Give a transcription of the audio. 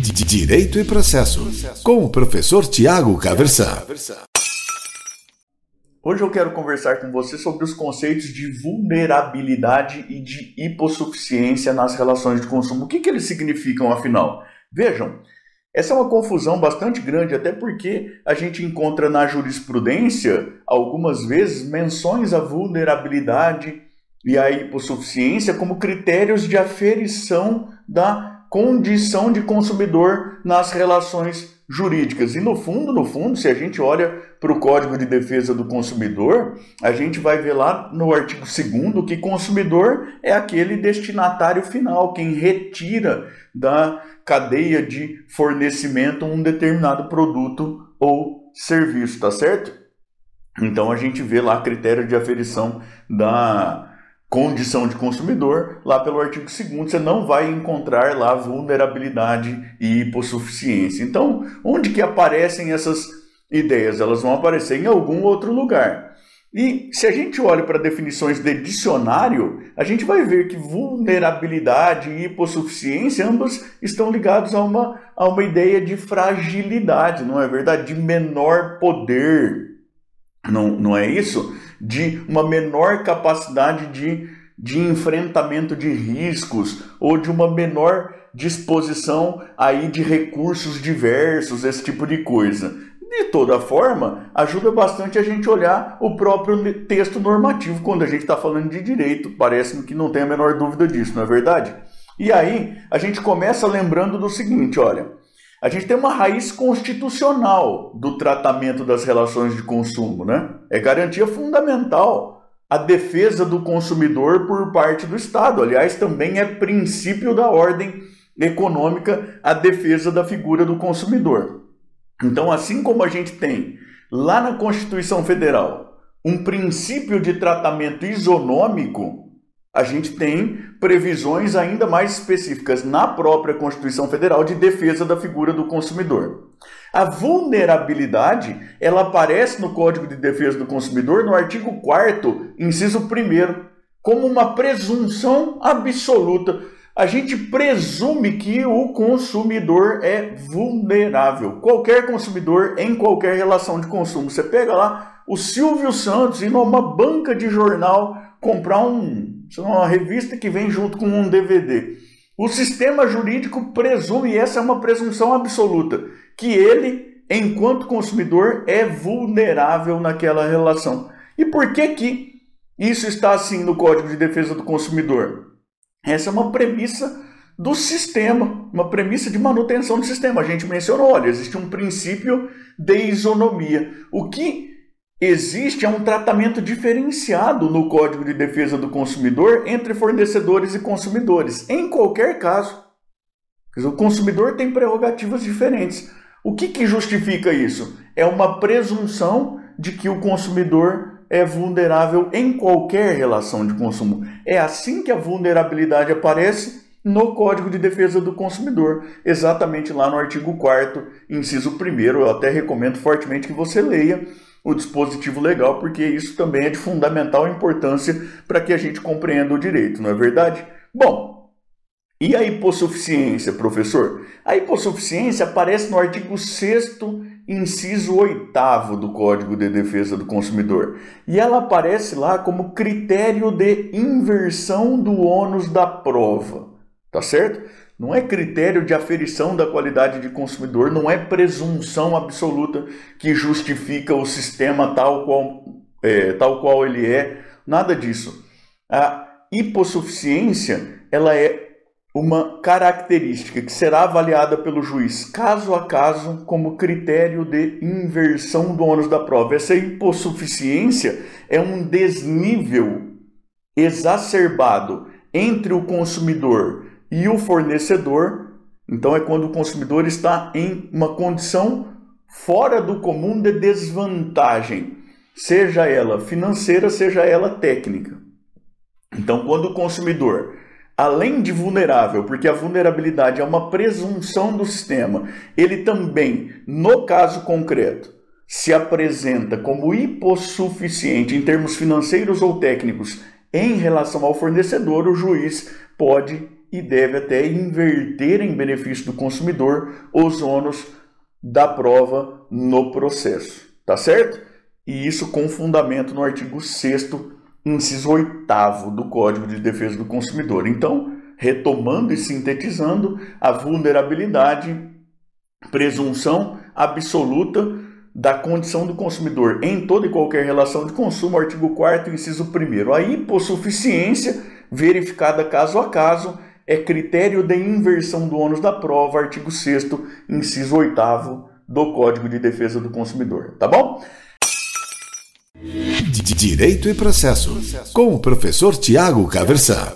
Direito e Processo, com o professor Tiago Caversan. Hoje eu quero conversar com você sobre os conceitos de vulnerabilidade e de hipossuficiência nas relações de consumo. O que, que eles significam, afinal? Vejam, essa é uma confusão bastante grande, até porque a gente encontra na jurisprudência, algumas vezes, menções à vulnerabilidade e à hipossuficiência como critérios de aferição da condição de consumidor nas relações jurídicas. E no fundo, no fundo, se a gente olha para o Código de Defesa do Consumidor, a gente vai ver lá no artigo 2 que consumidor é aquele destinatário final, quem retira da cadeia de fornecimento um determinado produto ou serviço, tá certo? Então a gente vê lá critério de aferição da condição de consumidor, lá pelo artigo 2 você não vai encontrar lá vulnerabilidade e hipossuficiência. Então, onde que aparecem essas ideias? Elas vão aparecer em algum outro lugar. E se a gente olha para definições de dicionário, a gente vai ver que vulnerabilidade e hipossuficiência ambas estão ligados a uma, a uma ideia de fragilidade, não é verdade? De menor poder. Não, não é isso? De uma menor capacidade de, de enfrentamento de riscos ou de uma menor disposição aí de recursos diversos, esse tipo de coisa. De toda forma, ajuda bastante a gente olhar o próprio texto normativo quando a gente está falando de direito. Parece-me que não tem a menor dúvida disso, não é verdade? E aí, a gente começa lembrando do seguinte: olha, a gente tem uma raiz constitucional do tratamento das relações de consumo, né? É garantia fundamental a defesa do consumidor por parte do Estado. Aliás, também é princípio da ordem econômica a defesa da figura do consumidor. Então, assim como a gente tem lá na Constituição Federal um princípio de tratamento isonômico a gente tem previsões ainda mais específicas na própria Constituição Federal de defesa da figura do consumidor. A vulnerabilidade, ela aparece no Código de Defesa do Consumidor no artigo 4 inciso 1 como uma presunção absoluta. A gente presume que o consumidor é vulnerável. Qualquer consumidor em qualquer relação de consumo. Você pega lá o Silvio Santos e numa banca de jornal comprar um isso é uma revista que vem junto com um DVD. O sistema jurídico presume, e essa é uma presunção absoluta, que ele, enquanto consumidor, é vulnerável naquela relação. E por que que isso está assim no Código de Defesa do Consumidor? Essa é uma premissa do sistema, uma premissa de manutenção do sistema. A gente mencionou, olha, existe um princípio de isonomia. O que existe um tratamento diferenciado no Código de Defesa do Consumidor entre fornecedores e consumidores, em qualquer caso. O consumidor tem prerrogativas diferentes. O que, que justifica isso? É uma presunção de que o consumidor é vulnerável em qualquer relação de consumo. É assim que a vulnerabilidade aparece no Código de Defesa do Consumidor, exatamente lá no artigo 4 inciso 1 Eu até recomendo fortemente que você leia o dispositivo legal, porque isso também é de fundamental importância para que a gente compreenda o direito, não é verdade? Bom, e a hipossuficiência, professor? A hipossuficiência aparece no artigo 6 inciso 8 do Código de Defesa do Consumidor. E ela aparece lá como critério de inversão do ônus da prova. Tá certo? Não é critério de aferição da qualidade de consumidor, não é presunção absoluta que justifica o sistema tal qual, é, tal qual ele é, nada disso. A hipossuficiência ela é uma característica que será avaliada pelo juiz caso a caso como critério de inversão do ônus da prova. Essa hipossuficiência é um desnível exacerbado entre o consumidor e o fornecedor, então é quando o consumidor está em uma condição fora do comum de desvantagem, seja ela financeira, seja ela técnica. Então, quando o consumidor, além de vulnerável, porque a vulnerabilidade é uma presunção do sistema, ele também, no caso concreto, se apresenta como hipossuficiente em termos financeiros ou técnicos em relação ao fornecedor, o juiz pode e deve até inverter em benefício do consumidor os ônus da prova no processo, tá certo? E isso com fundamento no artigo 6 inciso 8 do Código de Defesa do Consumidor. Então, retomando e sintetizando, a vulnerabilidade, presunção absoluta da condição do consumidor em toda e qualquer relação de consumo, artigo 4 inciso 1 A hipossuficiência, verificada caso a caso, é critério de inversão do ônus da prova, artigo 6 inciso 8 do Código de Defesa do Consumidor, tá bom? Direito e processo, com o professor Tiago Caversan.